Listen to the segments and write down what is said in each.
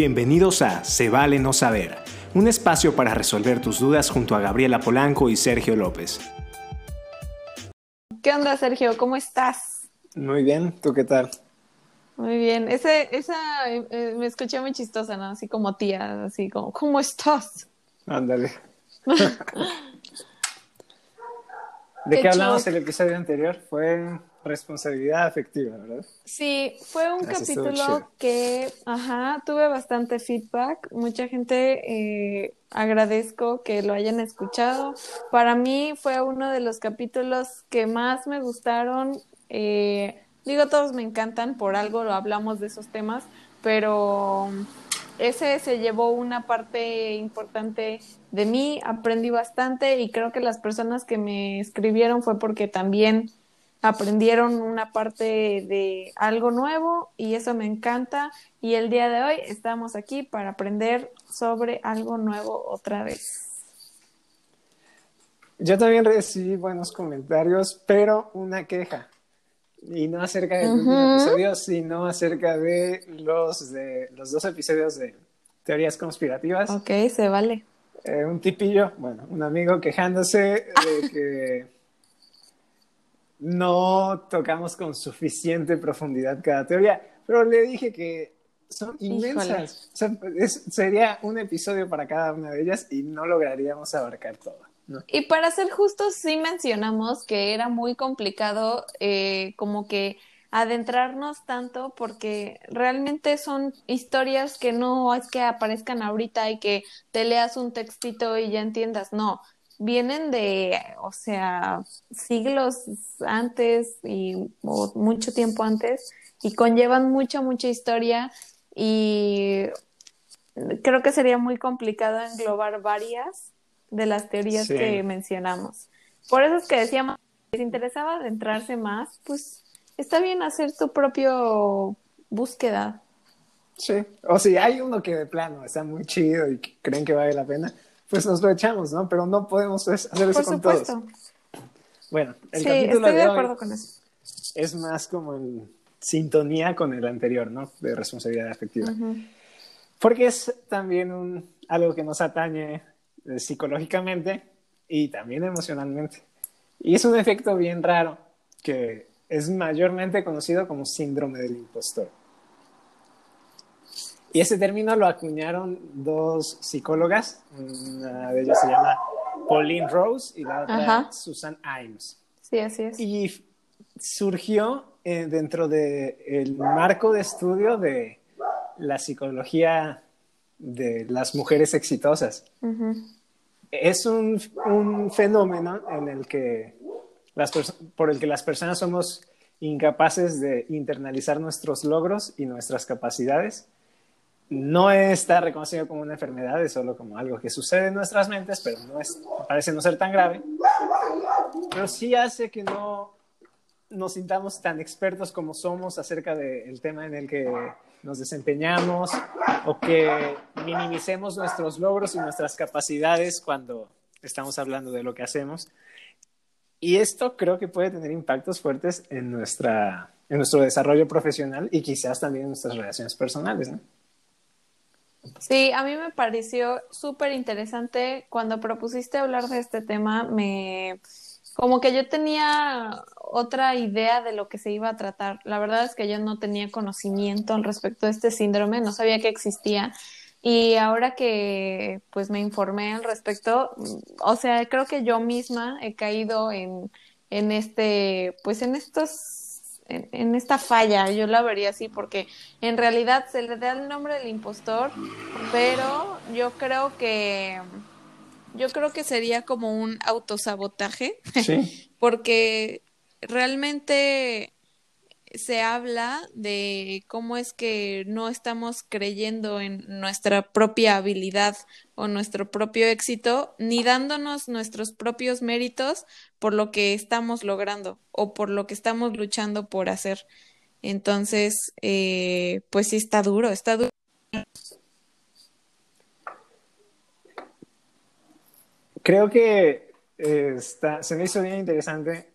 Bienvenidos a Se vale no saber, un espacio para resolver tus dudas junto a Gabriela Polanco y Sergio López. ¿Qué onda, Sergio? ¿Cómo estás? Muy bien, ¿tú qué tal? Muy bien. Ese, esa eh, me escuché muy chistosa, ¿no? Así como tía, así como, ¿cómo estás? Ándale. ¿De qué, hablamos el episodio anterior? Fue responsabilidad afectiva, ¿verdad? Sí, fue un capítulo que, ajá, tuve bastante feedback. Mucha gente eh, agradezco que lo hayan escuchado. Para mí fue uno de los capítulos que más me gustaron. Eh, digo, todos me encantan, por algo lo hablamos de esos temas, pero ese se llevó una parte importante de mí, aprendí bastante y creo que las personas que me escribieron fue porque también aprendieron una parte de algo nuevo y eso me encanta y el día de hoy estamos aquí para aprender sobre algo nuevo otra vez. Yo también recibí buenos comentarios, pero una queja. Y no acerca del último episodio, sino acerca de los, de los dos episodios de teorías conspirativas. Ok, se vale. Eh, un tipillo, bueno, un amigo quejándose de que no tocamos con suficiente profundidad cada teoría, pero le dije que son inmensas. O sea, sería un episodio para cada una de ellas y no lograríamos abarcar todo. Y para ser justos, sí mencionamos que era muy complicado eh, como que adentrarnos tanto porque realmente son historias que no es que aparezcan ahorita y que te leas un textito y ya entiendas, no, vienen de, o sea, siglos antes y mucho tiempo antes y conllevan mucha, mucha historia y creo que sería muy complicado englobar varias de las teorías que mencionamos. Por eso es que decíamos, si les interesaba adentrarse más, pues está bien hacer tu propio búsqueda. Sí, o si hay uno que de plano está muy chido y creen que vale la pena, pues nos lo echamos, ¿no? Pero no podemos hacer eso con todos. Bueno, el sí, estoy de, acuerdo con eso. es más como en sintonía con el anterior, ¿no? De responsabilidad afectiva. Porque es también un, algo que nos atañe eh, psicológicamente y también emocionalmente. Y es un efecto bien raro que es mayormente conocido como síndrome del impostor. Y ese término lo acuñaron dos psicólogas, una de ellas se llama Pauline Rose y la otra Susan Imes. Sí, así es. Y surgió eh, dentro del marco de estudio de la psicología de las mujeres exitosas. Es un, un, fenómeno en el que las por el que las personas somos incapaces de internalizar nuestros logros y nuestras capacidades no está reconocido como una enfermedad, es solo como algo que sucede en nuestras mentes, pero no es, parece no ser tan grave. Pero sí hace que no nos sintamos tan expertos como somos acerca del tema en el que nos desempeñamos o que minimicemos nuestros logros y nuestras capacidades cuando estamos hablando de lo que hacemos. Y esto creo que puede tener impactos fuertes en, nuestra, en nuestro desarrollo profesional y quizás también en nuestras relaciones personales, ¿no? Sí, a mí me pareció súper interesante cuando propusiste hablar de este tema, me como que yo tenía otra idea de lo que se iba a tratar. La verdad es que yo no tenía conocimiento al respecto de este síndrome, no sabía que existía. Y ahora que pues me informé al respecto, o sea, creo que yo misma he caído en, en este, pues en estos en, esta falla, yo la vería así, porque en realidad se le da el nombre del impostor, pero yo creo que yo creo que sería como un autosabotaje, porque realmente se habla de cómo es que no estamos creyendo en nuestra propia habilidad o nuestro propio éxito, ni dándonos nuestros propios méritos por lo que estamos logrando o por lo que estamos luchando por hacer. Entonces, eh, pues sí está duro, está duro. Creo que eh, está, se me hizo bien interesante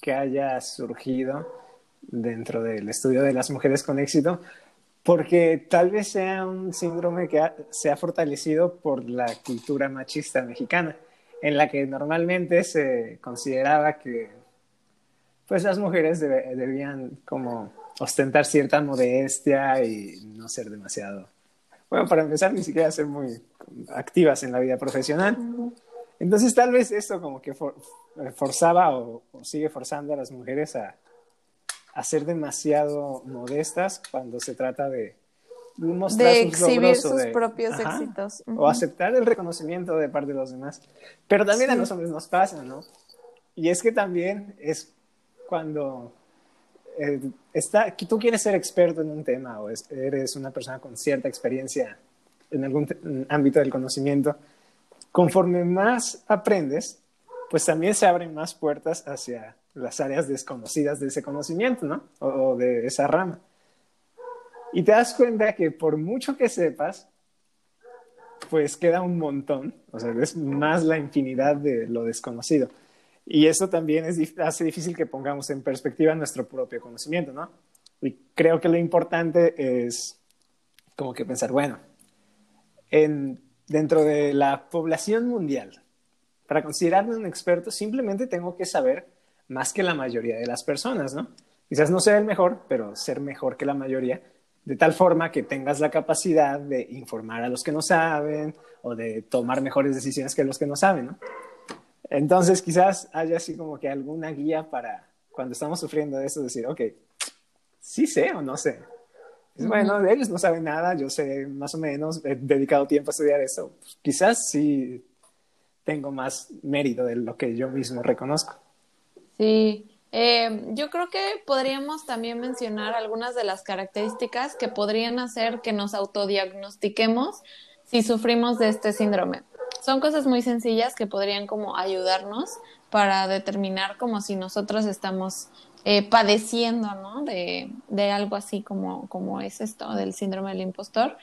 que haya surgido dentro del estudio de las mujeres con éxito, porque tal vez sea un síndrome que se ha fortalecido por la cultura machista mexicana, en la que normalmente se consideraba que pues las mujeres debían como ostentar cierta modestia y no ser demasiado, bueno, para empezar ni siquiera ser muy activas en la vida profesional. Entonces tal vez esto como que forzaba o, sigue forzando a las mujeres a, a, ser demasiado modestas cuando se trata de mostrar de exhibir sus propios éxitos. O aceptar el reconocimiento de parte de los demás. Pero también a los hombres nos pasa, ¿no? Y es que también es cuando eh, está, tú quieres ser experto en un tema o eres una persona con cierta experiencia en algún ámbito del conocimiento, conforme más aprendes, pues también se abren más puertas hacia las áreas desconocidas de ese conocimiento, ¿no? O, de esa rama. Y te das cuenta que por mucho que sepas, pues queda un montón, o sea, es más la infinidad de lo desconocido. Y eso también hace difícil que pongamos en perspectiva nuestro propio conocimiento, ¿no? Y creo que lo importante es como que pensar, bueno, dentro de la población mundial, para considerarme un experto, simplemente tengo que saber más que la mayoría de las personas, ¿no? Quizás no ser el mejor, pero ser mejor que la mayoría, de tal forma que tengas la capacidad de informar a los que no saben o de tomar mejores decisiones que los que no saben, ¿no? Entonces, quizás haya así como que alguna guía para cuando estamos sufriendo de eso, decir, ok, sí sé o no sé. bueno, ellos no saben nada, yo sé más o menos, he dedicado tiempo a estudiar eso. quizás sí tengo más mérito de lo que yo mismo reconozco. Sí, eh, yo creo que podríamos también mencionar algunas de las características que podrían hacer que nos autodiagnostiquemos si sufrimos de este síndrome son cosas muy sencillas que podrían como ayudarnos para determinar como si nosotros estamos eh, padeciendo, ¿no? De, de, algo así como, como es esto, del síndrome del impostor.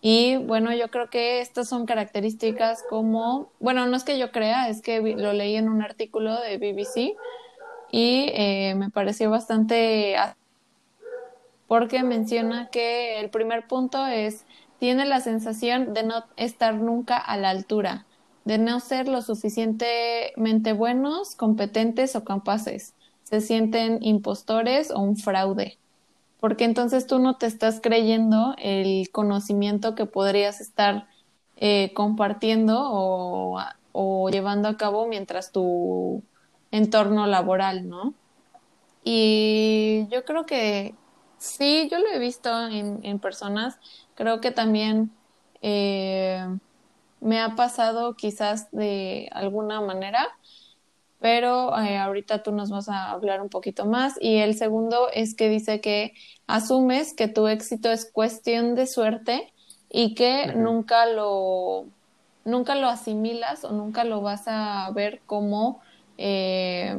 Y bueno, yo creo que estas son características como, bueno, no es que yo crea, es que lo leí en un artículo de BBC y eh, me pareció bastante porque menciona que el primer punto es tiene la sensación de no estar nunca a la altura, de no ser lo suficientemente buenos, competentes o capaces. Se sienten impostores o un fraude. Porque entonces tú no te estás creyendo el conocimiento que podrías estar eh, compartiendo o, o llevando a cabo mientras tu entorno laboral, ¿no? Y yo creo que sí, yo lo he visto en, en personas Creo que también eh, me ha pasado quizás de alguna manera, pero eh, ahorita tú nos vas a hablar un poquito más. Y el segundo es que dice que asumes que tu éxito es cuestión de suerte y que nunca lo nunca lo asimilas o nunca lo vas a ver como eh,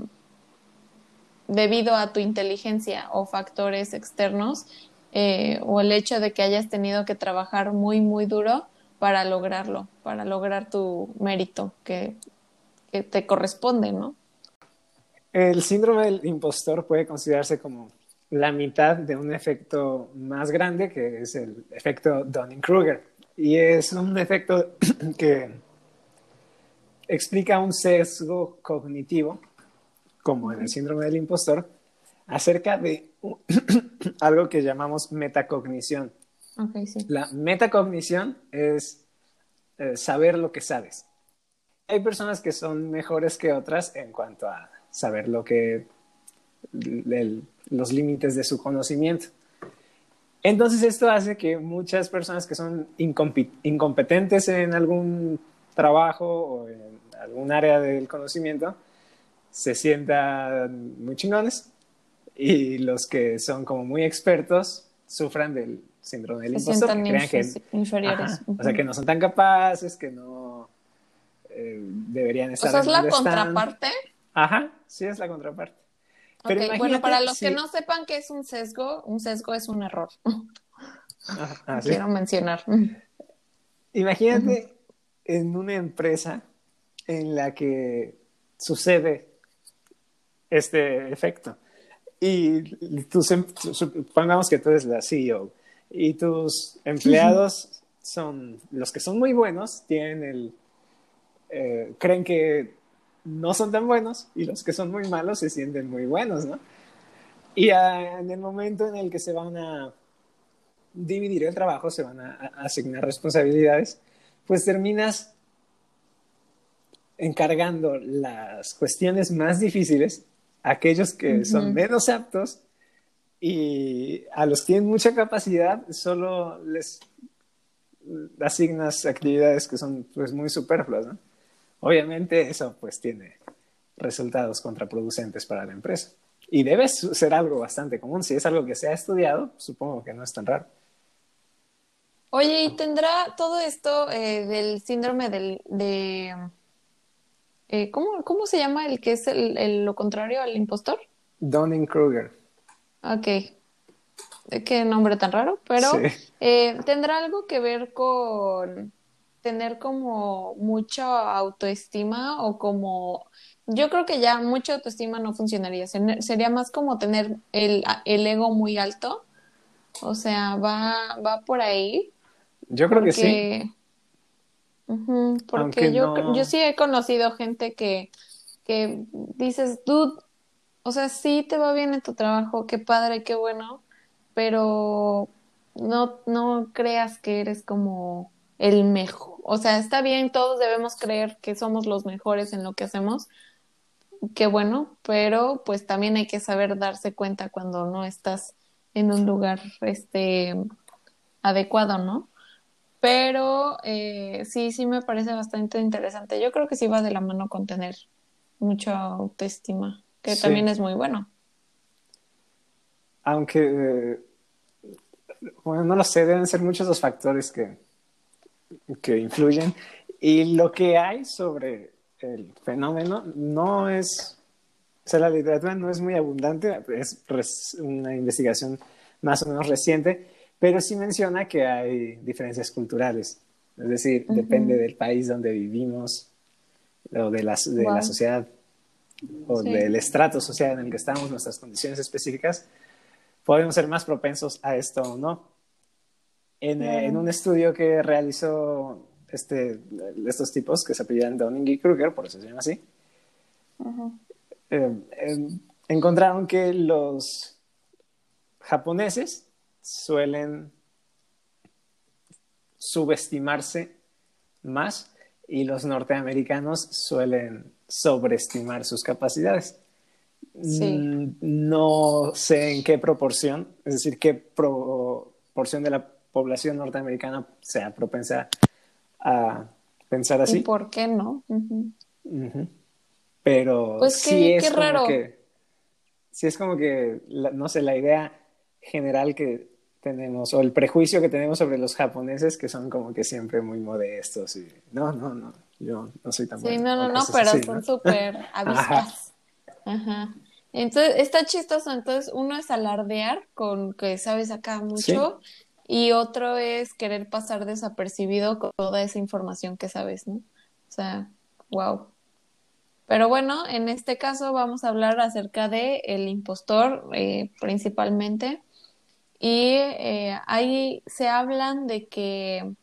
debido a tu inteligencia o factores externos eh, o el hecho de que hayas tenido que trabajar muy, muy duro para lograrlo, para lograr tu mérito que, que te corresponde, ¿no? El síndrome del impostor puede considerarse como la mitad de un efecto más grande que es el efecto Dunning-Kruger. Y es un efecto que explica un sesgo cognitivo, como en el síndrome del impostor, acerca de algo que llamamos metacognición. La metacognición es eh, saber lo que sabes. Hay personas que son mejores que otras en cuanto a saber lo que los límites de su conocimiento. Entonces esto hace que muchas personas que son incompetentes en algún trabajo o en algún área del conocimiento se sientan muy chingones y los que son como muy expertos sufran del síndrome del impostor. Que crean que, inferiores. o sea, que no son tan capaces, que no eh, deberían estar. O sea, es la contraparte. Ajá, sí, es la contraparte. Pero bueno, para los que no sepan qué es un sesgo, un sesgo es un error. Ah, Quiero mencionar. Imagínate en una empresa en la que sucede este efecto y tú, supongamos que tú eres la CEO y tus empleados son los que son muy buenos, tienen el, eh, creen que no son tan buenos y los que son muy malos se sienten muy buenos, ¿no? Y en el momento en el que se van a dividir el trabajo, se van a, asignar responsabilidades, pues terminas encargando las cuestiones más difíciles a aquellos que son menos aptos y a los que tienen mucha capacidad solo les asignas actividades que son pues muy superfluas, ¿no? Obviamente eso pues tiene resultados contraproducentes para la empresa. Y debe ser algo bastante común. Si es algo que se ha estudiado, supongo que no es tan raro. Oye, ¿y tendrá todo esto eh, del síndrome del, de... Eh, ¿cómo, ¿cómo, se llama el que es el, lo contrario al impostor? Donning-Kruger. Ok. Qué nombre tan raro, pero eh, ¿tendrá algo que ver con tener como mucha autoestima o como yo creo que ya mucha autoestima no funcionaría. Sería más como tener el, el ego muy alto. O sea, va, va por ahí. Yo creo que sí. porque yo, yo sí he conocido gente que, que dices, dude, o sea, sí te va bien en tu trabajo, qué padre, qué bueno, pero no, no creas que eres como el mejor. O sea, está bien, todos debemos creer que somos los mejores en lo que hacemos, qué bueno, pero pues también hay que saber darse cuenta cuando no estás en un lugar este adecuado, ¿no? Pero eh, sí, sí me parece bastante interesante. Yo creo que sí va de la mano con tener mucha autoestima, que también es muy bueno. Aunque, bueno, no lo sé, deben ser muchos los factores que, que influyen. Y lo que hay sobre el fenómeno no es, o sea, la literatura no es muy abundante, es una investigación más o menos reciente, pero sí menciona que hay diferencias culturales, es decir, depende del país donde vivimos o de la, de la sociedad o del estrato social en el que estamos, nuestras condiciones específicas, podemos ser más propensos a esto o no. En, en un estudio que realizó este, estos tipos que se apellidan Donning y Kruger, por eso se llama así, eh, em, encontraron que los japoneses suelen subestimarse más y los norteamericanos suelen sobreestimar sus capacidades. Mm, no sé en qué proporción, es decir, qué proporción de la población norteamericana sea propensa a pensar así. ¿Y por qué no? Pero pues sí es como que sí es como que no sé la idea general que tenemos o el prejuicio que tenemos sobre los japoneses que son como que siempre muy modestos y no no no yo no soy tan sí no no no pero son súper avispas Ajá. entonces está chistoso entonces uno es alardear con que sabes acá mucho y otro es querer pasar desapercibido con toda esa información que sabes, ¿no? O sea, wow. Pero bueno, en este caso vamos a hablar acerca de el impostor eh, principalmente. Y eh, ahí se hablan de que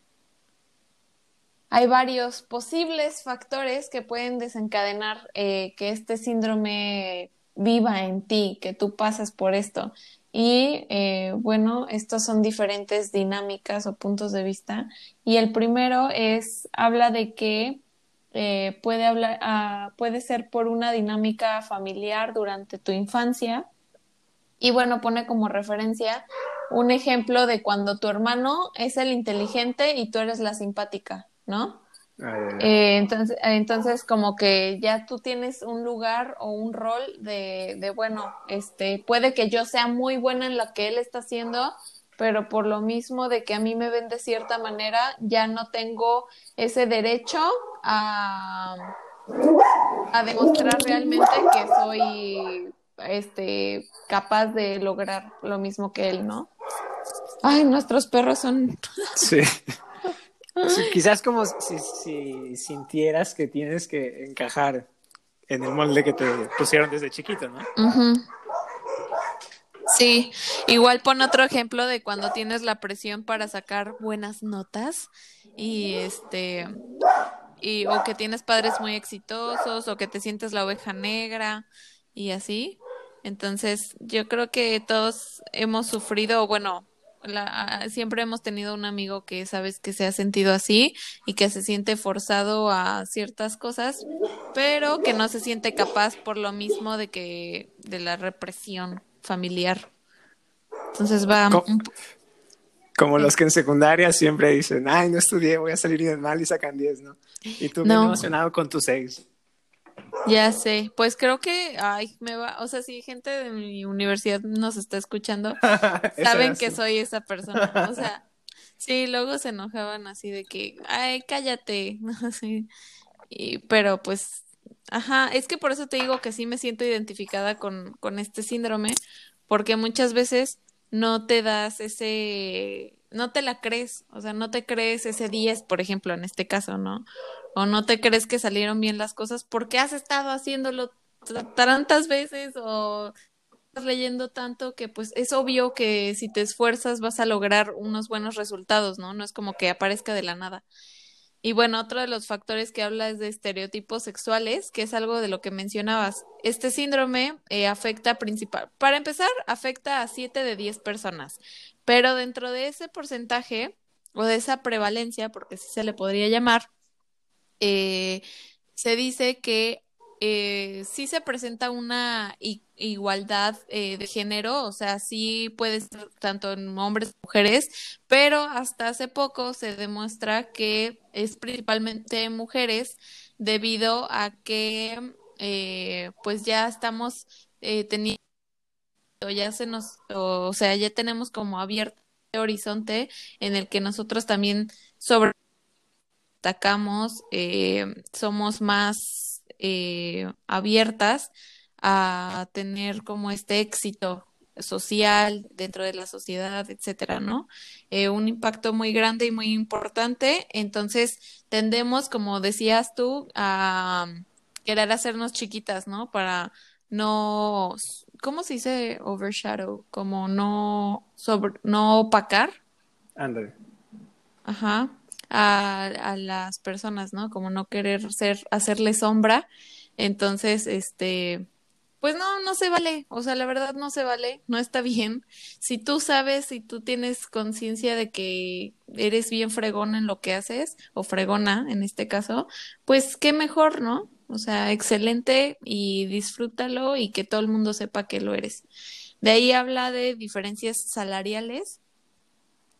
hay varios posibles factores que pueden desencadenar eh, que este síndrome viva en ti, que tú pases por esto. Y eh, bueno, estos son diferentes dinámicas o puntos de vista. Y el primero es, habla de que puede, hablar, ah, puede ser por una dinámica familiar durante tu infancia. Y bueno, pone como referencia un ejemplo de cuando tu hermano es el inteligente y tú eres la simpática, ¿no? Eh, entonces, entonces, como que ya tú tienes un lugar o un rol de, de, bueno, este, puede que yo sea muy buena en lo que él está haciendo, pero por lo mismo de que a mí me ven de cierta manera, ya no tengo ese derecho a, a demostrar realmente que soy este capaz de lograr lo mismo que él, ¿no? Ay, nuestros perros son. Sí quizás como si, sintieras que tienes que encajar en el molde que te pusieron desde chiquito, ¿no? Sí, igual pon otro ejemplo de cuando tienes la presión para sacar buenas notas y este y o que tienes padres muy exitosos o que te sientes la oveja negra y así. Entonces, yo creo que todos hemos sufrido, bueno, la, siempre hemos tenido un amigo que sabes que se ha sentido así y que se siente forzado a ciertas cosas, pero que no se siente capaz por lo mismo de que de la represión familiar. Entonces va como, los que en secundaria siempre dicen, "Ay, no estudié, voy a salir bien mal" y sacan 10, ¿no? Y tú no. emocionado con tus 6. Ya sé, pues creo que, ay, me va, o sea, si gente de mi universidad nos está escuchando, saben que soy esa persona, o sea, sí, luego se enojaban así de que, ay, cállate, no sé, y, pero pues, ajá, es que por eso te digo que sí me siento identificada con, con este síndrome, porque muchas veces no te das ese, no te la crees, o sea, no te crees ese 10, por ejemplo, en este caso, ¿no? O no te crees que salieron bien las cosas porque has estado haciéndolo tantas veces o estás leyendo tanto que pues es obvio que si te esfuerzas vas a lograr unos buenos resultados, ¿no? No es como que aparezca de la nada. Y bueno, otro de los factores que habla es de estereotipos sexuales, que es algo de lo que mencionabas. Este síndrome eh, afecta principal, para empezar, afecta a 7 de 10 personas, pero dentro de ese porcentaje o de esa prevalencia, porque sí se le podría llamar, eh, se dice que eh, sí se presenta una igualdad eh, de género, o sea, sí puede ser tanto en hombres como mujeres, pero hasta hace poco se demuestra que es principalmente mujeres debido a que eh, pues ya estamos teniendo, ya se nos, o sea, ya tenemos como abierto el horizonte en el que nosotros también sobre destacamos, eh, somos más eh, abiertas a tener como este éxito social dentro de la sociedad, etcétera, ¿no? Eh, un impacto muy grande y muy importante. Entonces, tendemos, como decías tú, a querer hacernos chiquitas, ¿no? Para no, ¿cómo se dice overshadow? Como no sobre, no opacar. Ándale. Ajá a, las personas, ¿no? Como no querer ser, hacerle sombra. Entonces, este, pues no, no se vale, o sea, la verdad no se vale, no está bien. Si tú sabes, si tú tienes conciencia de que eres bien fregona en lo que haces, o fregona en este caso, pues qué mejor, ¿no? O sea, excelente y disfrútalo y que todo el mundo sepa que lo eres. De ahí habla de diferencias salariales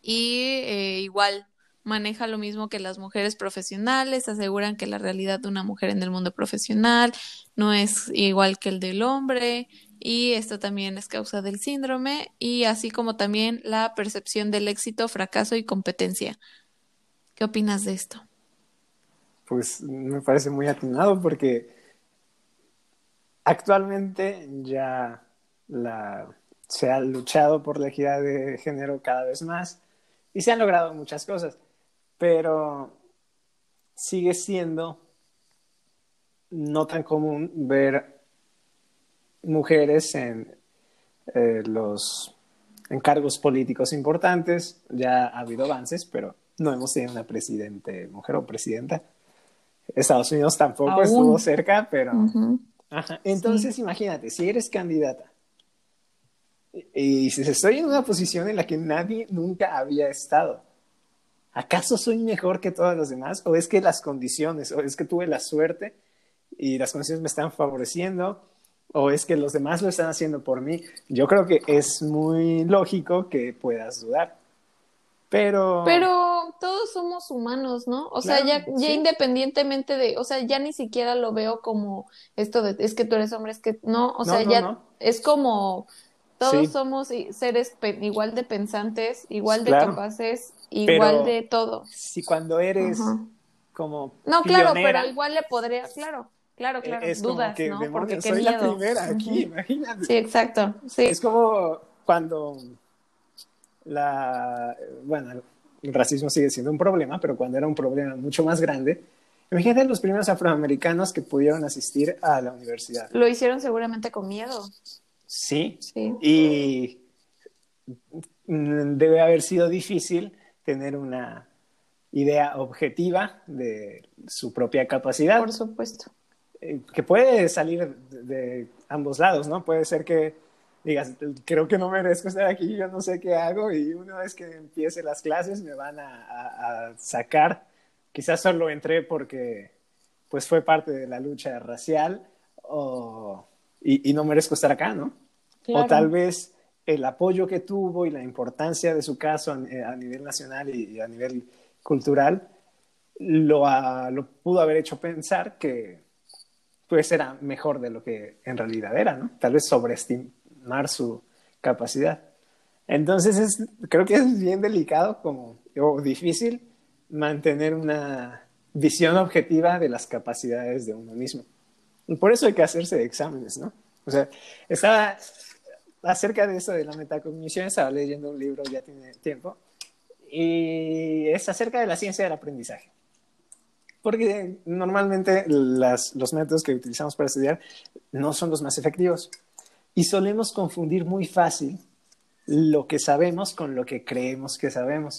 y eh, igual maneja lo mismo que las mujeres profesionales, aseguran que la realidad de una mujer en el mundo profesional no es igual que el del hombre y esto también es causa del síndrome y así como también la percepción del éxito, fracaso y competencia. ¿Qué opinas de esto? Pues me parece muy atinado porque actualmente ya se ha luchado por la equidad de género cada vez más y se han logrado muchas cosas pero sigue siendo no tan común ver mujeres en eh, los encargos políticos importantes. Ya ha habido avances, pero no hemos tenido una presidente mujer o presidenta. Estados Unidos tampoco estuvo cerca, pero... Entonces, imagínate, si eres candidata y, si estoy en una posición en la que nadie nunca había estado, ¿acaso soy mejor que todos los demás? ¿O es que las condiciones, o es que tuve la suerte y las condiciones me están favoreciendo? ¿O es que los demás lo están haciendo por mí? Yo creo que es muy lógico que puedas dudar. Pero... Pero todos somos humanos, ¿no? O sea, ya, ya independientemente de, o sea, ya ni siquiera lo veo como esto de, es que tú eres hombre, es que no, o sea, ya es como, todos somos seres igual de pensantes, igual de capaces, igual de todo. Si cuando eres como No, claro, pero igual le podría, claro, claro, e-, claro, es dudas, como que, ¿no? Porque soy la primera aquí, imagínate. Sí, exacto, sí. Es como cuando la, bueno, el racismo sigue siendo un problema, pero cuando era un problema mucho más grande, imagínate los primeros afroamericanos que pudieron asistir a la universidad. Lo hicieron seguramente con miedo. Sí, sí. Y debe haber sido difícil tener una idea objetiva de su propia capacidad. Por supuesto. Eh, que puede salir de, ambos lados, ¿no? Puede ser que digas, creo que no merezco estar aquí, yo no sé qué hago y una vez que empiece las clases me van a, sacar. Quizás solo entré porque pues fue parte de la lucha racial o, y, no merezco estar acá, ¿no? O tal vez el apoyo que tuvo y la importancia de su caso a, eh, nivel nacional y, a nivel cultural lo, lo pudo haber hecho pensar que pues era mejor de lo que en realidad era, ¿no? Tal vez sobreestimar su capacidad. Entonces es, creo que es bien delicado como, o difícil mantener una visión objetiva de las capacidades de uno mismo. Y por eso hay que hacerse exámenes, ¿no? O sea, estaba acerca de eso de la metacognición, estaba leyendo un libro, ya tiene tiempo, y es acerca de la ciencia del aprendizaje. Porque normalmente las, los métodos que utilizamos para estudiar no son los más efectivos. Y solemos confundir muy fácil lo que sabemos con lo que creemos que sabemos.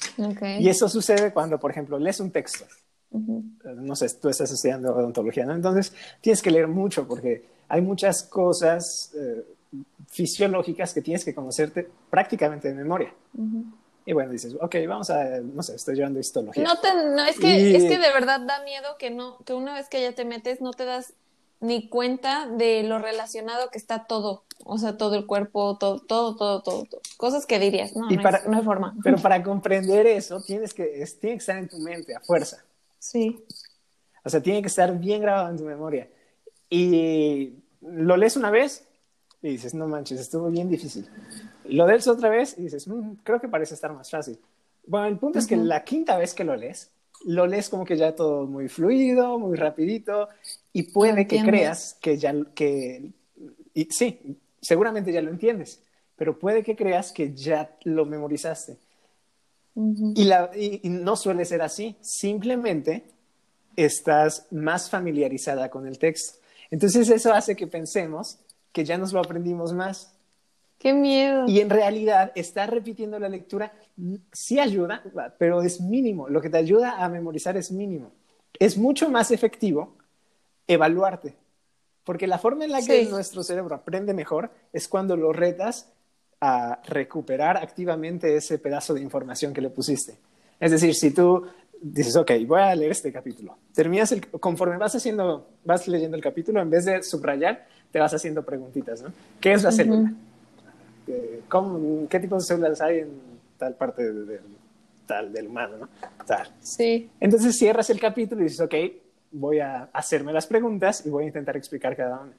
Y eso sucede cuando, por ejemplo, lees un texto. No sé, tú estás estudiando odontología, ¿no? Entonces tienes que leer mucho porque hay muchas cosas eh, fisiológicas que tienes que conocerte prácticamente de memoria. Y bueno, dices, ok, vamos a, no sé, estoy llevando histología. No, te, no es, que, es que de verdad da miedo que, no, que una vez que ya te metes no te das ni cuenta de lo relacionado que está todo. O sea, todo el cuerpo, todo, todo, todo, todo. Cosas que dirías, no, no, hay, no, hay, forma. Pero para comprender eso, tienes que, tiene que estar en tu mente a fuerza. Sí. O sea, tiene que estar bien grabado en tu memoria. Y lo lees una vez y dices, no manches, estuvo bien difícil. Lo lees otra vez y dices, mm, creo que parece estar más fácil. Bueno, el punto es que la quinta vez que lo lees, lo lees como que ya todo muy fluido, muy rapidito, y puede que creas que ya, que, y, sí, seguramente ya lo entiendes, pero puede que creas que ya lo memorizaste. y, la, y, no suele ser así, simplemente estás más familiarizada con el texto. Entonces eso hace que pensemos que ya nos lo aprendimos más. Qué miedo. Y en realidad, estar repitiendo la lectura sí ayuda, pero es mínimo. Lo que te ayuda a memorizar es mínimo. Es mucho más efectivo evaluarte, porque la forma en la que nuestro cerebro aprende mejor es cuando lo retas a recuperar activamente ese pedazo de información que le pusiste. Es decir, si tú dices, ok, voy a leer este capítulo, terminas el, conforme vas haciendo, vas leyendo el capítulo, en vez de subrayar, te vas haciendo preguntitas, ¿no? ¿Qué es la célula? ¿Qué tipo de células hay en tal parte de, tal, del humano, ¿no? Tal. Sí. Entonces cierras el capítulo y dices, ok, voy a hacerme las preguntas y voy a intentar explicar cada una.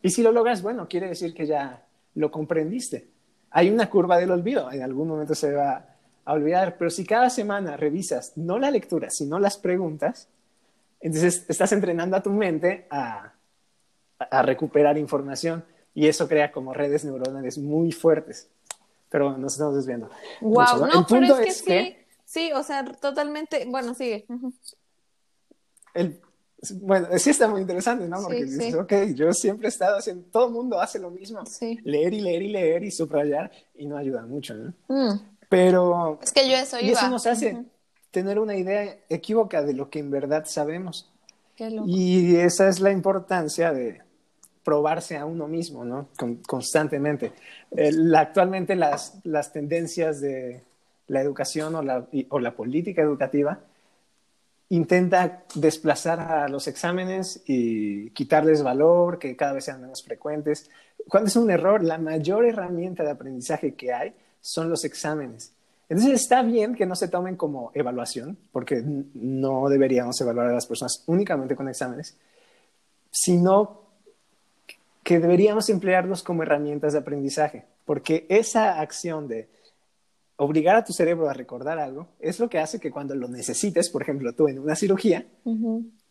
Y si lo logras, bueno, quiere decir que ya lo comprendiste. Hay una curva del olvido, en algún momento se va a olvidar, pero si cada semana revisas no la lectura, sino las preguntas, entonces estás entrenando a tu mente a, a recuperar información y eso crea como redes neuronales muy fuertes. Pero nos estamos desviando. Wow, no, pero es que, sí, sí, o sea, totalmente, bueno, sigue. el, bueno, sí está muy interesante, ¿no? Porque dices, ok, yo siempre he estado haciendo, todo el mundo hace lo mismo, leer y leer y leer y subrayar y no ayuda mucho, ¿no? Mm. Pero... Es que yo eso iba. Y eso nos hace tener una idea equívoca de lo que en verdad sabemos. Y esa es la importancia de probarse a uno mismo, ¿no? constantemente. actualmente las, las tendencias de la educación o la, o la política educativa intenta desplazar a los exámenes y quitarles valor, que cada vez sean menos frecuentes. Cuando es un error, la mayor herramienta de aprendizaje que hay son los exámenes. Entonces está bien que no se tomen como evaluación, porque no deberíamos evaluar a las personas únicamente con exámenes, sino que deberíamos emplearlos como herramientas de aprendizaje, porque esa acción de obligar a tu cerebro a recordar algo es lo que hace que cuando lo necesites, por ejemplo, tú en una cirugía,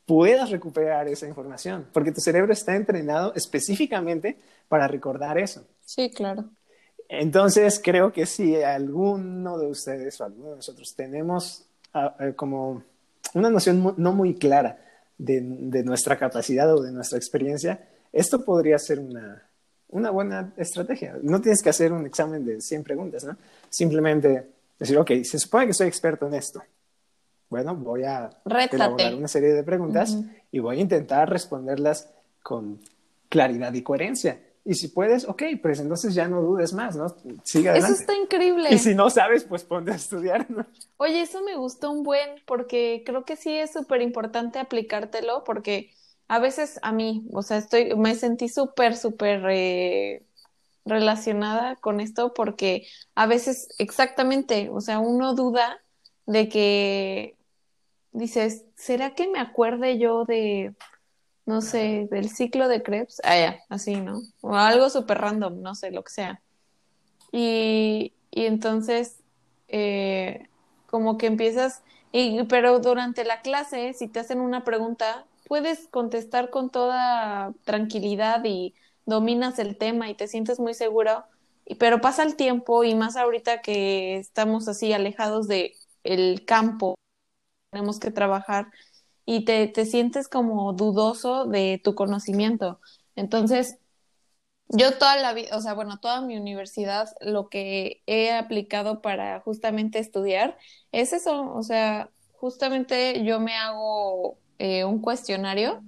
puedas recuperar esa información, porque tu cerebro está entrenado específicamente para recordar eso. Sí, claro. Entonces, creo que si alguno de ustedes o alguno de nosotros tenemos ah, eh, como una noción no muy clara de, nuestra capacidad o de nuestra experiencia, esto podría ser una, una buena estrategia. No tienes que hacer un examen de 100 preguntas, ¿no? Simplemente decir, ok, se supone que soy experto en esto. Bueno, voy a elaborar una serie de preguntas y voy a intentar responderlas con claridad y coherencia. Y si puedes, ok, pues entonces ya no dudes más, ¿no? Sigue adelante. Eso está increíble. Y si no sabes, pues ponte a estudiar, ¿no? Oye, eso me gustó un buen, porque creo que sí es súper importante aplicártelo, porque a veces a mí, o sea, estoy, me sentí súper, súper eh, relacionada con esto, porque a veces, exactamente, o sea, uno duda de que dices, ¿será que me acuerde yo de no sé, del ciclo de Krebs, ah, ya, así, ¿no? O algo súper random, no sé, lo que sea. Y, y entonces, eh, como que empiezas, y, pero durante la clase, si te hacen una pregunta, puedes contestar con toda tranquilidad y dominas el tema y te sientes muy seguro, pero pasa el tiempo y más ahorita que estamos así alejados de el campo, tenemos que trabajar y te, te sientes como dudoso de tu conocimiento. Entonces, yo toda la vida, o sea, bueno, toda mi universidad, lo que he aplicado para justamente estudiar es eso, o sea, justamente yo me hago eh, un cuestionario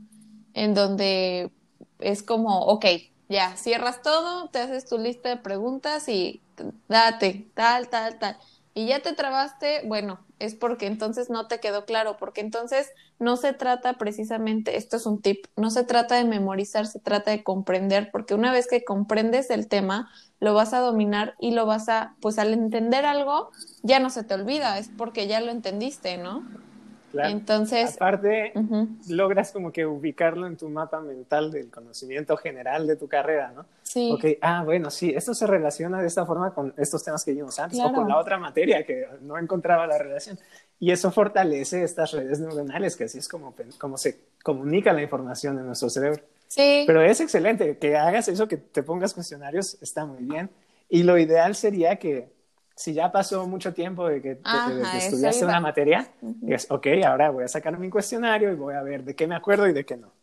en donde es como, ok, ya, cierras todo, te haces tu lista de preguntas y date, tal, tal, tal. Y ya te trabaste, bueno, es porque entonces no te quedó claro, porque entonces no se trata precisamente, esto es un tip, no se trata de memorizar, se trata de comprender, porque una vez que comprendes el tema, lo vas a dominar y lo vas a, pues al entender algo, ya no se te olvida, es porque ya lo entendiste, ¿no? Claro. Entonces, aparte, logras como que ubicarlo en tu mapa mental del conocimiento general de tu carrera, ¿no? Sí. Ok, ah, bueno, sí, esto se relaciona de esta forma con estos temas que vimos antes o con la otra materia que no encontraba la relación. Y eso fortalece estas redes neuronales, que así es como, como se comunica la información en nuestro cerebro. Sí. Pero es excelente que hagas eso, que te pongas cuestionarios, está muy bien. Y lo ideal sería que si ya pasó mucho tiempo de que, estudiaste una materia, es, ok, ahora voy a sacar mi cuestionario y voy a ver de qué me acuerdo y de qué no.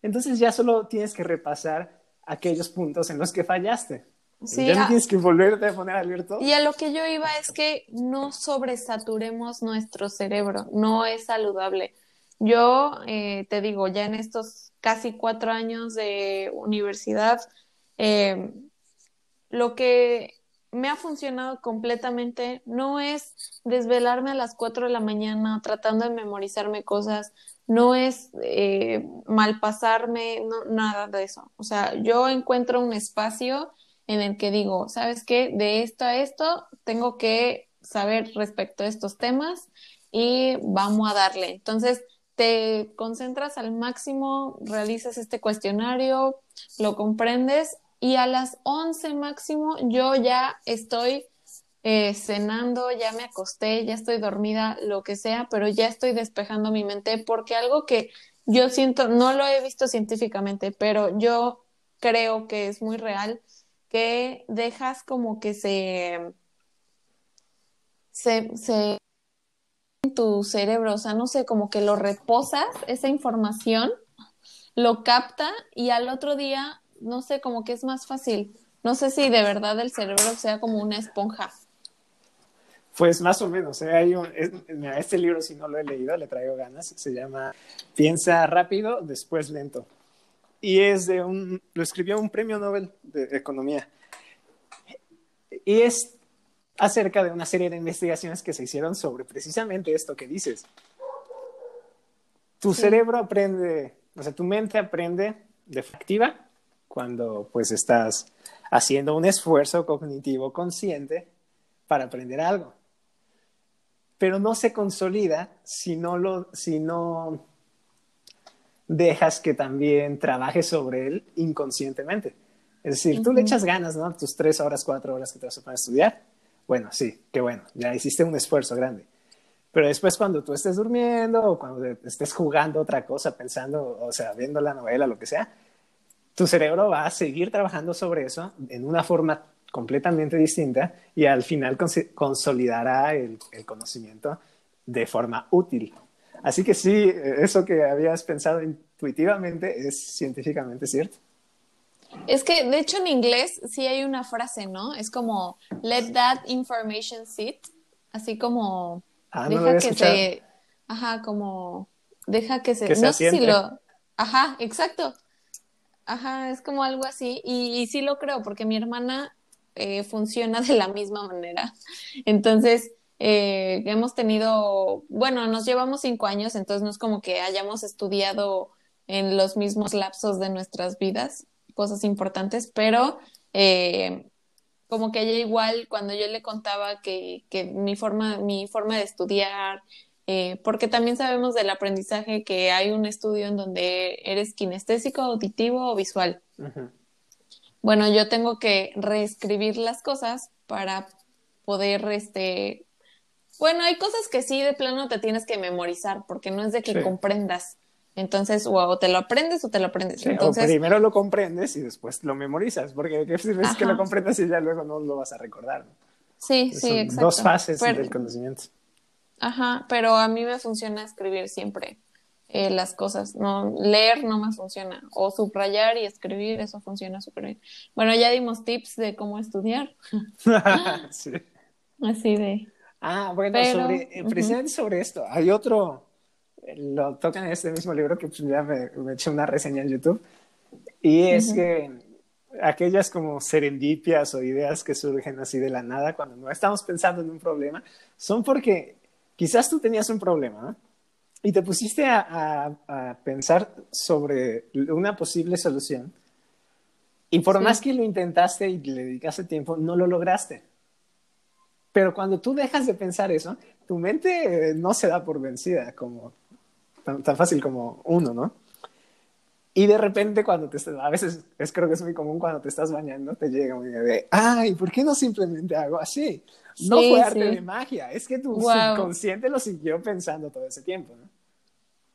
Entonces ya solo tienes que repasar aquellos puntos en los que fallaste. Sí, ya no ah. tienes que volverte a poner a leer todo. Y a lo que yo iba es que no sobresaturemos nuestro cerebro, no es saludable. Yo eh, te digo, ya en estos casi cuatro años de universidad, eh, lo que me ha funcionado completamente. No es desvelarme a las 4 de la mañana tratando de memorizarme cosas, no es eh, malpasarme, no, nada de eso. O sea, yo encuentro un espacio en el que digo, ¿sabes qué? De esto a esto tengo que saber respecto a estos temas y vamos a darle. Entonces, te concentras al máximo, realizas este cuestionario, lo comprendes y a las 11 máximo yo ya estoy eh, cenando, ya me acosté, ya estoy dormida, lo que sea, pero ya estoy despejando mi mente porque algo que yo siento, no lo he visto científicamente, pero yo creo que es muy real, que dejas como que se, se, se en tu cerebro, o sea, no sé, como que lo reposas, esa información, lo capta y al otro día no sé, como que es más fácil. No sé si de verdad el cerebro sea como una esponja. Pues más o menos. ¿eh? Hay un, este libro, si no lo he leído, le traigo ganas. Se llama Piensa rápido, después lento. Y es de un, lo escribió un premio Nobel de Economía. Y es acerca de una serie de investigaciones que se hicieron sobre precisamente esto que dices. Tu cerebro aprende, o sea, tu mente aprende de activa cuando pues estás haciendo un esfuerzo cognitivo consciente para aprender algo. Pero no se consolida si no, lo, si no dejas que también trabaje sobre él inconscientemente. Es decir, tú le echas ganas, ¿no? Tus tres horas, cuatro horas que te vas a poner a estudiar. Bueno, sí, qué bueno, ya hiciste un esfuerzo grande. Pero después cuando tú estés durmiendo o cuando estés jugando otra cosa, pensando, o sea, viendo la novela, lo que sea, tu cerebro va a seguir trabajando sobre eso en una forma completamente distinta y al final consolidará el, conocimiento de forma útil. Así que sí, eso que habías pensado intuitivamente es científicamente cierto. Es que, de hecho, en inglés sí hay una frase, ¿no? Es como, let that information sit, así como, Ah, deja que escuchado. se, ajá, como, deja que se, Que se no sé si lo, ajá, exacto, ajá, es como algo así, y, sí lo creo, porque mi hermana eh, funciona de la misma manera, entonces, eh, hemos tenido, bueno, nos llevamos cinco años, entonces no es como que hayamos estudiado en los mismos lapsos de nuestras vidas cosas importantes, pero eh, como que ella igual cuando yo le contaba que, que mi forma, mi forma de estudiar, eh, porque también sabemos del aprendizaje que hay un estudio en donde eres kinestésico, auditivo o visual. Bueno, yo tengo que reescribir las cosas para poder, este, bueno, hay cosas que sí de plano te tienes que memorizar, porque no es de que Sí. comprendas. Entonces, o, te lo aprendes o te lo aprendes. Sí, Entonces, o primero lo comprendes y después lo memorizas, porque ¿de qué sirve que lo comprendas y ya luego no lo vas a recordar? sí, sí, Son exacto. dos fases Pero- del conocimiento. Ajá, pero a mí me funciona escribir siempre eh, las cosas. No, leer no me funciona. O subrayar y escribir, eso funciona súper bien. Bueno, ya dimos tips de cómo estudiar. Sí. Así de. Ah, bueno, Pero, sobre, eh, ujú. precisamente sobre esto, hay otro, eh, lo tocan en este mismo libro que pues, ya me, me eché una reseña en YouTube, y es que aquellas como serendipias o ideas que surgen así de la nada cuando no estamos pensando en un problema, son porque quizás tú tenías un problema, ¿no? Y te pusiste a, a- a pensar sobre una posible solución, y por Sí. más que lo intentaste y le dedicaste tiempo, no lo lograste. Pero cuando tú dejas de pensar eso, tu mente eh, no se da por vencida como tan, tan fácil como uno, ¿no? Y de repente cuando te estás, a veces es creo que es muy común cuando te estás bañando, te llega una idea de, ay, ¿por qué no simplemente hago así? No Sí, fue arte sí. de magia, es que tu subconsciente lo siguió pensando todo ese tiempo, ¿no?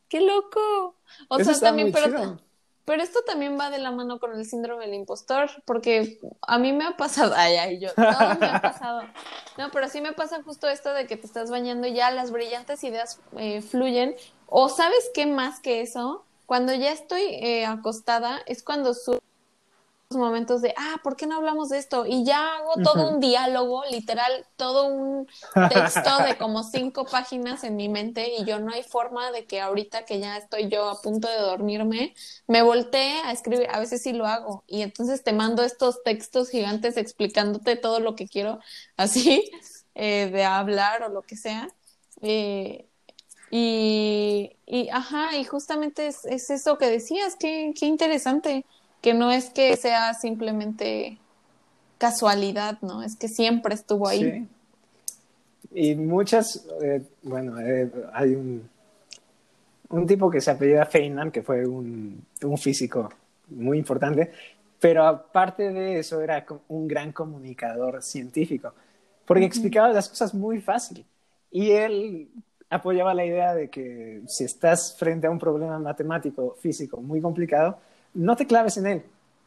¡Qué loco! O Eso sea, también, pero, chido. pero esto también va de la mano con el síndrome del impostor, porque a mí me ha pasado, ay, ay, yo, todo me ha pasado. No, pero sí me pasa justo esto de que te estás bañando y ya las brillantes ideas eh, fluyen. O sabes qué más que eso, cuando ya estoy eh, acostada, es cuando surgen los momentos de, ah, ¿por qué no hablamos de esto? Y ya hago todo un diálogo, literal, todo un texto de como cinco páginas en mi mente y yo no hay forma de que ahorita que ya estoy yo a punto de dormirme, me voltee a escribir, a veces sí lo hago y entonces te mando estos textos gigantes explicándote todo lo que quiero así eh, de hablar o lo que sea. Eh, y, y, ajá, y justamente es, es eso que decías, qué, qué interesante, que no es que sea simplemente casualidad, ¿no? Es que siempre estuvo ahí. Sí. Y muchas, eh, bueno, eh, hay un, un tipo que se apellida Feynman, que fue un, un físico muy importante, pero aparte de eso era un gran comunicador científico, porque explicaba las cosas muy fácil. Y él apoyaba la idea de que si estás frente a un problema matemático, físico muy complicado, no te claves en él.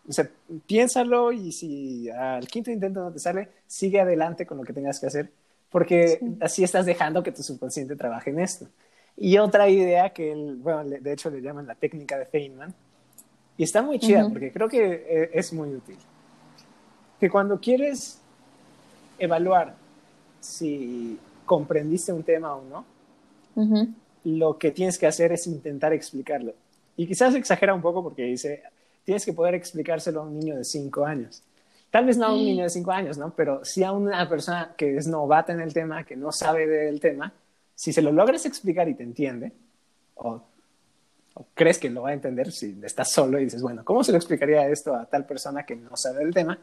O sea, piénsalo y si al quinto intento no te sale, sigue adelante con lo que tengas que hacer, porque Sí. así estás dejando que tu subconsciente trabaje en esto. Y otra idea que él, bueno, de hecho le llaman la técnica de Feynman, y está muy chida Ujú. porque creo que eh, es muy útil. Que cuando quieres evaluar si comprendiste un tema o no, Lo que tienes que hacer es intentar explicarlo. Y quizás exagera un poco porque dice, tienes que poder explicárselo a un niño de 5 años. Tal vez no a un niño de 5 años, ¿no? Pero sí a una persona que es novata en el tema, que no sabe del tema, si se lo logras explicar y te entiende, o, o crees que lo va a entender si estás solo y dices, bueno, ¿cómo se lo explicaría esto a tal persona que no sabe del tema?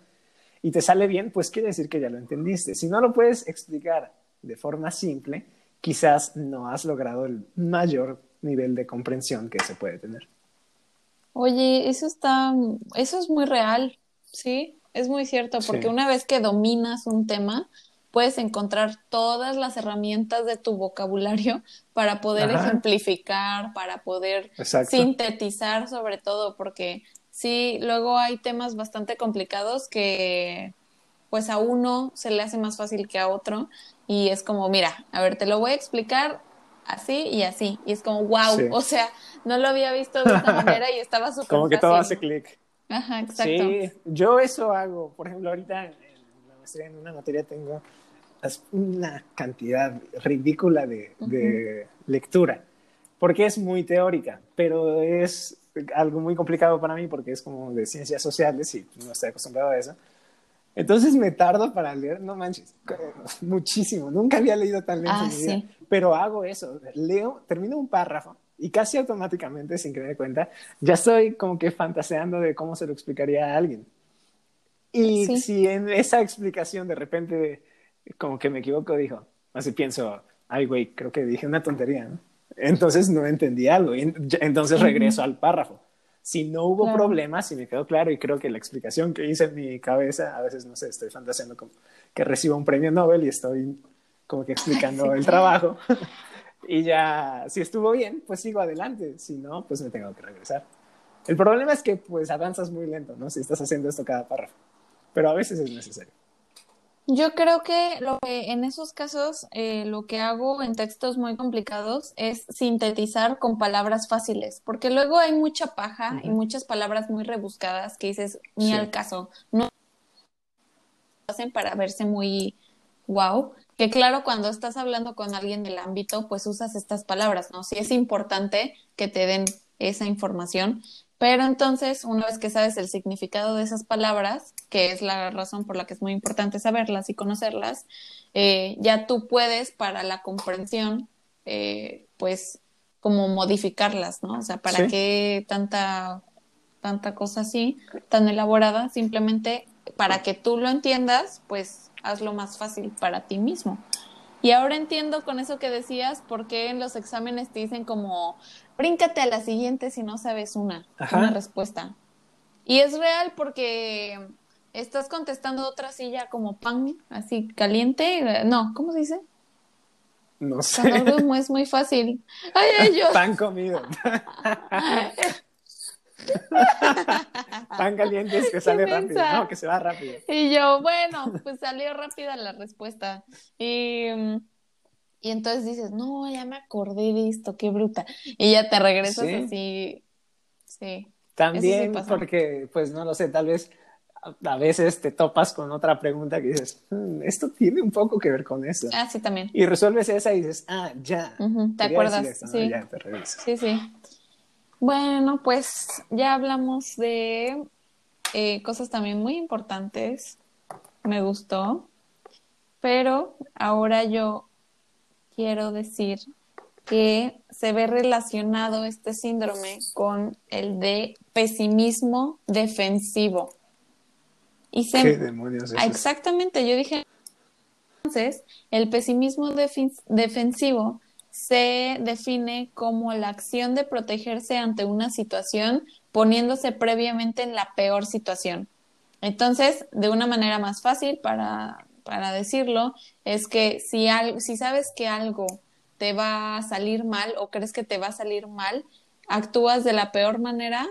Y te sale bien, pues quiere decir que ya lo entendiste. Si no lo puedes explicar de forma simple, quizás no has logrado el mayor nivel de comprensión que se puede tener. Oye, eso está, eso es muy real, ¿sí? Es muy cierto, porque Sí. una vez que dominas un tema, puedes encontrar todas las herramientas de tu vocabulario para poder Ajá. ejemplificar, para poder Exacto. sintetizar sobre todo, porque sí, luego hay temas bastante complicados que pues a uno se le hace más fácil que a otro y es como, mira, a ver, te lo voy a explicar así y así. Y es como, wow, Sí. o sea, no lo había visto de esta manera y estaba súper Como que todo hace clic. Ajá, exacto. Sí, yo eso hago. Por ejemplo, ahorita en la maestría en una materia tengo una cantidad ridícula de, de lectura, porque es muy teórica, pero es algo muy complicado para mí porque es como de ciencias sociales y no estoy acostumbrado a eso. Entonces me tardo para leer, no manches, muchísimo. Nunca había leído tan lento Ah, en mi vida, sí. pero hago eso. Leo, termino un párrafo y casi automáticamente, sin que me dé cuenta, ya estoy como que fantaseando de cómo se lo explicaría a alguien. Y Sí. si en esa explicación de repente como que me equivoco, dijo, así pienso, ay güey, creo que dije una tontería, ¿no? Entonces no entendí algo y entonces regreso al párrafo. Si no hubo Claro. problemas, si me quedó claro y creo que la explicación que hice en mi cabeza, a veces no sé, estoy fantaseando como que recibo un premio Nobel y estoy como que explicando el trabajo. y ya, si estuvo bien, pues sigo adelante. Si no, pues me tengo que regresar. El problema es que pues avanzas muy lento, ¿no? Si estás haciendo esto cada párrafo. Pero a veces es necesario. Yo creo que lo que en esos casos eh, lo que hago en textos muy complicados es sintetizar con palabras fáciles, porque luego hay mucha paja y muchas palabras muy rebuscadas que dices ni Sí. al caso, no hacen para verse muy wow, que claro, cuando estás hablando con alguien del ámbito, pues usas estas palabras, ¿no? Sí es importante que te den esa información, pero entonces, una vez que sabes el significado de esas palabras, que es la razón por la que es muy importante saberlas y conocerlas, eh, ya tú puedes para la comprensión, eh, pues, como modificarlas, ¿no? O sea, ¿para Sí. qué tanta, tanta cosa así, tan elaborada? Simplemente para que tú lo entiendas, pues, hazlo más fácil para ti mismo. Y ahora entiendo con eso que decías por qué en los exámenes te dicen como, bríncate a la siguiente si no sabes una, Ajá. una respuesta. Y es real porque estás contestando otra silla como pan, así caliente. No, ¿cómo se dice? No sé. Cuando es muy, fácil. Ay, ay, yo. Pan comido. Pan caliente es que sale rápido. No, que se va rápido. Y yo, bueno, pues salió rápida la respuesta. Y, mm, y entonces dices, no, ya me acordé de esto, qué bruta. Y ya te regresas Sí. así. Sí. También porque, pues no lo sé, tal vez a- veces te topas con otra pregunta que dices, "Hmm, esto tiene un poco que ver con esto. Ah, sí, también. Y resuelves esa y dices, ah, ya. ¿te acuerdas? Sí. Ya te regresas. Sí, sí. Bueno, pues ya hablamos de eh, cosas también muy importantes. Me gustó. Pero ahora yo quiero decir que se ve relacionado este síndrome con el de pesimismo defensivo. Y se, ¿Qué demonios es Ah? Exactamente, yo dije entonces, el pesimismo defensivo se define como la acción de protegerse ante una situación poniéndose previamente en la peor situación. Entonces, de una manera más fácil para, para decirlo, es que si, al- si sabes que algo te va a salir mal o crees que te va a salir mal, actúas de la peor manera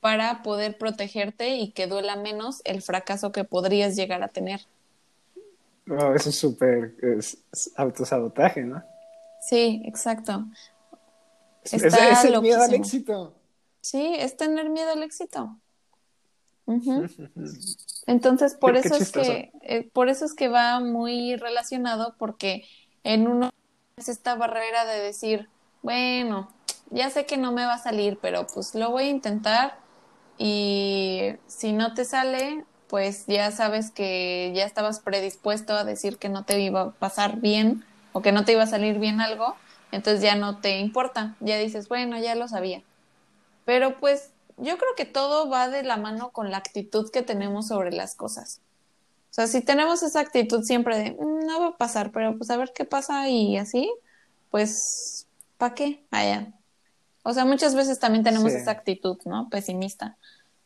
para poder protegerte y que duela menos el fracaso que podrías llegar a tener. Eso es súper es- es autosabotaje, ¿no? Sí, exacto. Es, Está es el miedo al éxito. Sí, es tener miedo al éxito. Entonces, por Qué- qué eso es que, eh, por eso es que va muy relacionado, porque en uno es esta barrera de decir, bueno, ya sé que no me va a salir, pero pues lo voy a intentar y si no te sale, pues ya sabes que ya estabas predispuesto a decir que no te iba a pasar bien o que no te iba a salir bien algo, entonces ya no te importa, ya dices, bueno, ya lo sabía. Pero pues yo creo que todo va de la mano con la actitud que tenemos sobre las cosas. O sea, si tenemos esa actitud siempre de, "Mm, no va a pasar, pero pues a ver qué pasa y así, pues, ¿para qué? Allá. O sea, muchas veces también tenemos Sí. esa actitud, ¿no? Pesimista,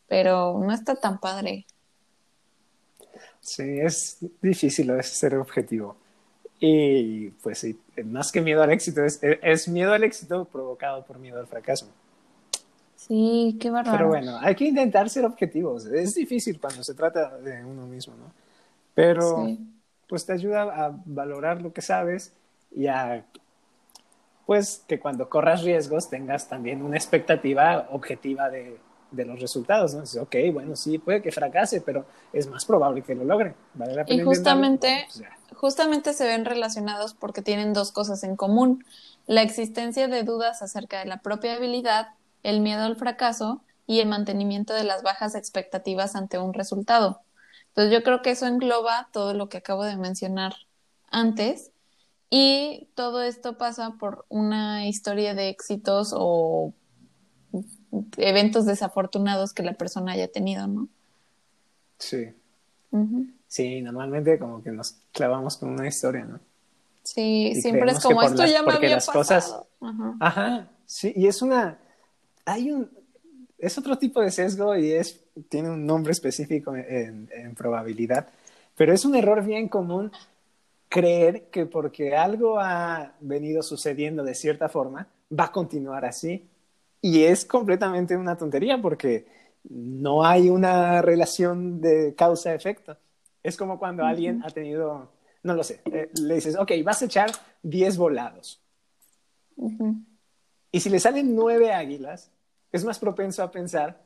pero no está tan padre. Sí, es difícil a veces ser objetivo. Y pues sí, más que miedo al éxito, es, es miedo al éxito provocado por miedo al fracaso. Sí, qué bárbaro. Pero bueno, hay que intentar ser objetivos. Es difícil cuando se trata de uno mismo, ¿no? Pero Sí. pues te ayuda a valorar lo que sabes y a pues que cuando corras riesgos tengas también una expectativa objetiva de de los resultados, ¿no? Dices, ok, bueno, sí, puede que fracase, pero es más probable que lo logre. ¿Vale la pena y justamente, pues justamente se ven relacionados porque tienen dos cosas en común. La existencia de dudas acerca de la propia habilidad, el miedo al fracaso y el mantenimiento de las bajas expectativas ante un resultado. Entonces yo creo que eso engloba todo lo que acabo de mencionar antes y todo esto pasa por una historia de éxitos o eventos desafortunados que la persona haya tenido, ¿no? Sí. Sí, normalmente como que nos clavamos con una historia, ¿no? Sí, siempre es como esto ya me había las pasado. Cosas... Ajá. sí, y es una, hay un, es otro tipo de sesgo y es, tiene un nombre específico en, en probabilidad, pero es un error bien común creer que porque algo ha venido sucediendo de cierta forma, va a continuar así y es completamente una tontería porque no hay una relación de causa-efecto. Es como cuando alguien ha tenido, no lo sé, eh, le dices, ok, vas a echar 10 volados. Y si le salen 9 águilas, es más propenso a pensar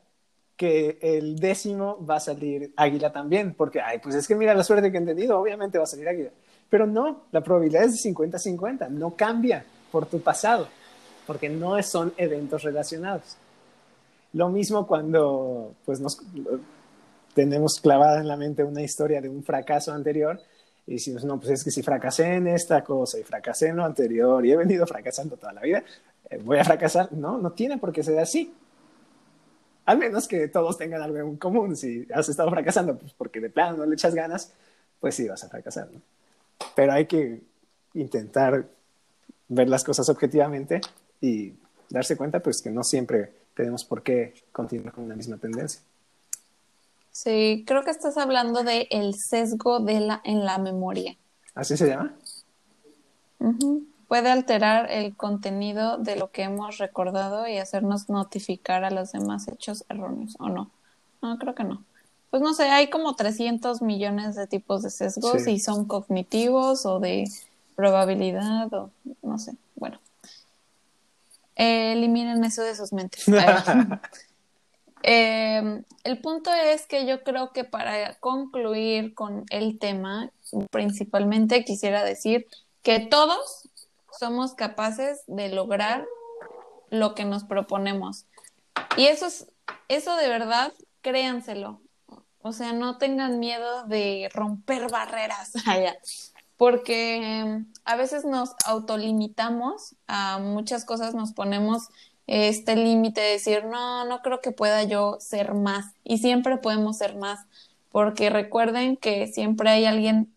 que el décimo va a salir águila también, porque, ay, pues es que mira la suerte que he entendido, obviamente va a salir águila. Pero no, la probabilidad es de 50-50, no cambia por tu pasado porque no son eventos relacionados. Lo mismo cuando pues, nos tenemos clavada en la mente una historia de un fracaso anterior y decimos, no, pues es que si fracasé en esta cosa y fracasé en lo anterior y he venido fracasando toda la vida, voy a fracasar. No, no tiene por qué ser así. Al menos que todos tengan algo en común. Si has estado fracasando pues porque de plano no le echas ganas, pues sí vas a fracasar. ¿no? Pero hay que intentar ver las cosas objetivamente y darse cuenta pues que no siempre tenemos por qué continuar con la misma tendencia. Sí, creo que estás hablando de el sesgo de la, en la memoria. ¿Así se llama? Puede alterar el contenido de lo que hemos recordado y hacernos notificar a los demás hechos erróneos, ¿o no? No, creo que no. Pues no sé, hay como 300 millones de tipos de sesgos y son cognitivos o de probabilidad o no sé. Bueno, eliminen eso de sus mentes. Em, el punto es que yo creo que para concluir con el tema, principalmente quisiera decir que todos somos capaces de lograr lo que nos proponemos. Y eso es, eso de verdad, créanselo. O sea, no tengan miedo de romper barreras allá porque em, a veces nos autolimitamos a muchas cosas, nos ponemos este límite de decir, no, no creo que pueda yo ser más. Y siempre podemos ser más, porque recuerden que siempre hay alguien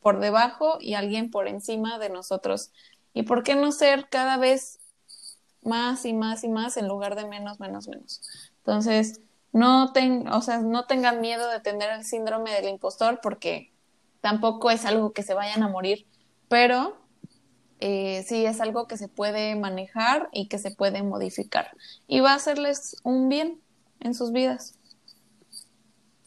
por debajo y alguien por encima de nosotros. ¿Y por qué no ser cada vez más y más y más en lugar de menos, menos, menos? Entonces, no, ten, o sea, no tengan miedo de tener el síndrome del impostor porque tampoco es algo que se vayan a morir, pero eh, sí es algo que se puede manejar y que se puede modificar. Y va a hacerles un bien en sus vidas.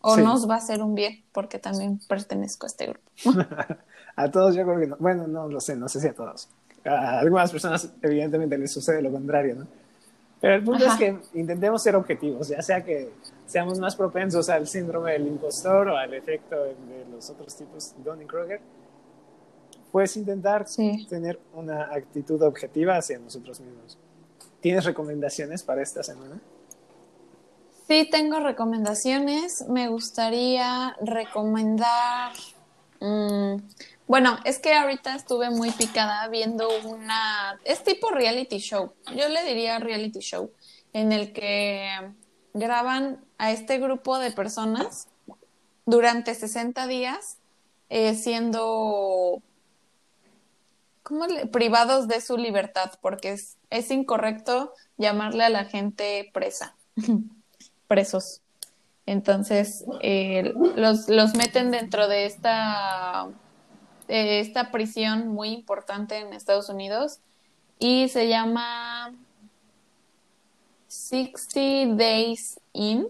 O nos va a hacer un bien, porque también pertenezco a este grupo. a todos yo creo que no. Bueno, no lo sé, no sé si a todos. A algunas personas evidentemente les sucede lo contrario, ¿no? Pero el punto es que intentemos ser objetivos, ya sea que seamos más propensos al síndrome del impostor o al efecto de los otros tipos Donning-Kruger, puedes intentar tener una actitud objetiva hacia nosotros mismos. ¿Tienes recomendaciones para esta semana? Sí, tengo recomendaciones. Me gustaría recomendar... Mm, bueno, es que ahorita estuve muy picada viendo una... Es tipo reality show. Yo le diría reality show, en el que graban a este grupo de personas durante 60 días eh, siendo ¿cómo privados de su libertad, porque es, es incorrecto llamarle a la gente presa, presos. Entonces, eh, los, los meten dentro de esta esta prisión muy importante en Estados Unidos y se llama 60 Days In,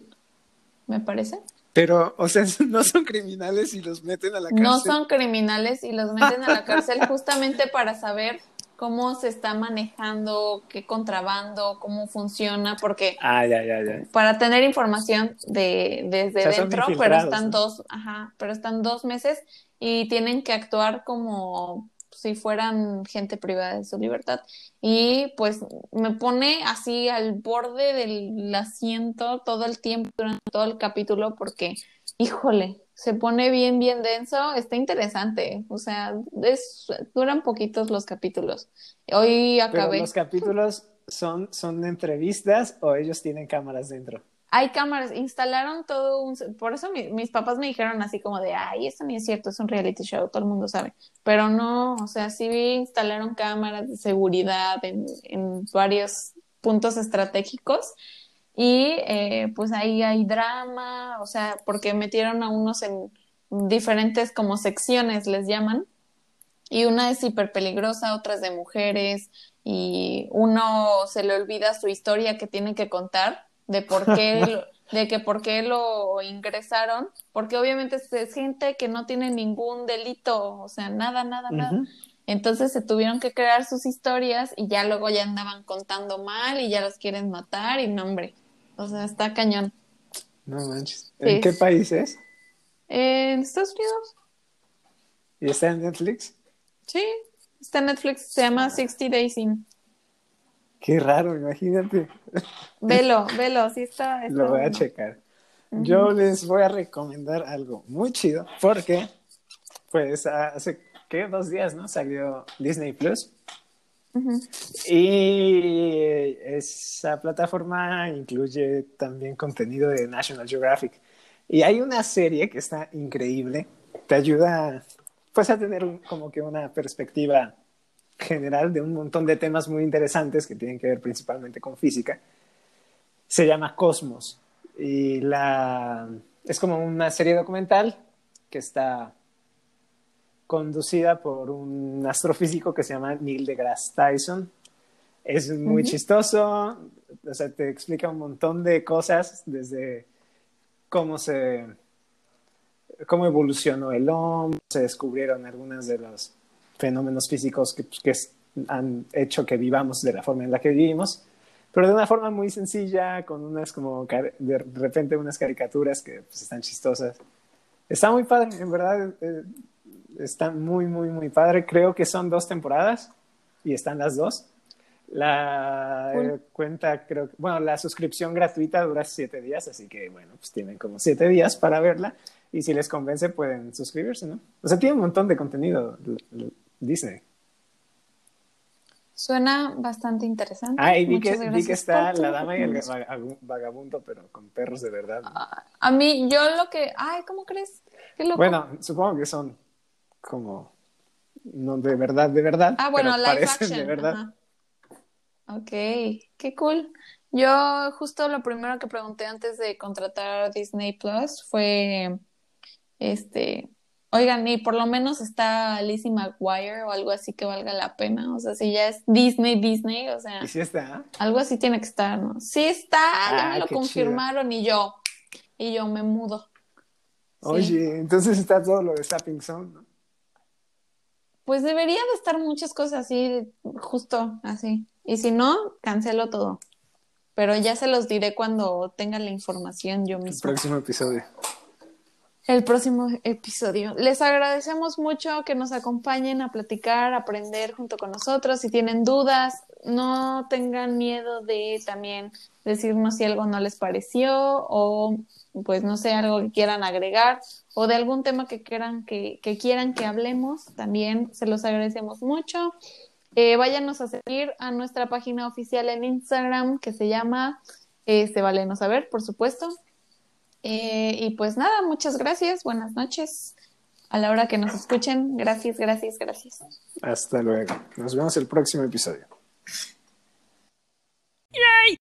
me parece. Pero, o sea, no son criminales y los meten a la cárcel. No son criminales y los meten a la cárcel justamente para saber cómo se está manejando, qué contrabando, cómo funciona, porque ah, ya, ya, ya. para tener información de desde dentro, pero están dos, ajá, pero están dos meses y tienen que actuar como si fueran gente privada de su libertad. Y pues me pone así al borde del asiento todo el tiempo durante todo el capítulo porque, híjole, se pone bien, bien denso, está interesante. O sea, es, duran poquitos los capítulos. Hoy acabé. Pero los capítulos son, son entrevistas o ellos tienen cámaras dentro. Hay cámaras, instalaron todo un... Por eso mis papás me dijeron así como de, ay, esto ni es cierto, es un reality show, todo el mundo sabe. Pero no, o sea, sí instalaron cámaras de seguridad en, en varios puntos estratégicos y eh, pues ahí hay drama, o sea, porque metieron a unos en diferentes como secciones, les llaman, y una es hiper peligrosa, otra es de mujeres, y uno se le olvida su historia que tiene que contar de por qué, de que por qué lo ingresaron, porque obviamente es gente que no tiene ningún delito, o sea, nada, nada, nada. Entonces se tuvieron que crear sus historias y ya luego ya andaban contando mal y ya los quieren matar y no, hombre. O sea, está cañón. No manches. ¿En qué país es? En Estados Unidos. ¿Y está en Netflix? Sí, está en Netflix. Se llama 60 Days In. Qué raro, imagínate. Velo, velo, sí está. Lo voy a checar. Yo les voy a recomendar algo muy chido porque, pues, hace, ¿qué? Dos días, ¿no? Salió Disney Plus. Y esa plataforma incluye también contenido de National Geographic. Y hay una serie que está increíble, te ayuda pues a tener como que una perspectiva general de un montón de temas muy interesantes que tienen que ver principalmente con física. Se llama Cosmos y la es como una serie documental que está conducida por un astrofísico que se llama Neil deGrasse Tyson. Es muy chistoso, o sea, te explica un montón de cosas, desde cómo se cómo evolucionó el hombre, se descubrieron algunos de los fenómenos físicos que, pues, que han hecho que vivamos de la forma en la que vivimos, pero de una forma muy sencilla, con unas como de repente unas caricaturas que pues, están chistosas. Está muy padre, en verdad. Eh, está muy, muy, muy padre. Creo que son dos temporadas y están las dos. La eh, cuenta, creo que, bueno, la suscripción gratuita dura siete días, así que, bueno, pues tienen como siete días para verla. Y si les convence, pueden suscribirse, ¿no? O sea, tiene un montón de contenido Disney. Suena bastante interesante. Ah, y vi que, vi que está la dama y el vagabundo, pero con perros de verdad. A mí, yo lo que. Ay, ¿cómo crees? Qué loco. Bueno, supongo que son como no de verdad, de verdad. Ah, bueno, pero live action. De verdad. Ok, qué cool. Yo justo lo primero que pregunté antes de contratar Disney Plus fue, este, oigan, y por lo menos está Lizzie McGuire o algo así que valga la pena. O sea, si ya es Disney, Disney, o sea. ¿Y si está? Algo así tiene que estar, ¿no? Sí está, ya me ah, lo confirmaron y yo, y yo me mudo. Oye, entonces está todo lo de Sapping Zone, ¿no? Pues debería de estar muchas cosas así, justo así. Y si no, cancelo todo. Pero ya se los diré cuando tenga la información yo mismo. El próximo episodio. El próximo episodio. Les agradecemos mucho que nos acompañen a platicar, a aprender junto con nosotros. Si tienen dudas, no tengan miedo de también decirnos si algo no les pareció o pues no sé, algo que quieran agregar o de algún tema que quieran que, quieran que hablemos, también se los agradecemos mucho. Eh, váyanos a seguir a nuestra página oficial en Instagram que se llama eh, Se Vale No Saber, por supuesto. Eh, y pues nada, muchas gracias, buenas noches. A la hora que nos escuchen, gracias, gracias, gracias. Hasta luego. Nos vemos el próximo episodio. ¡Yay!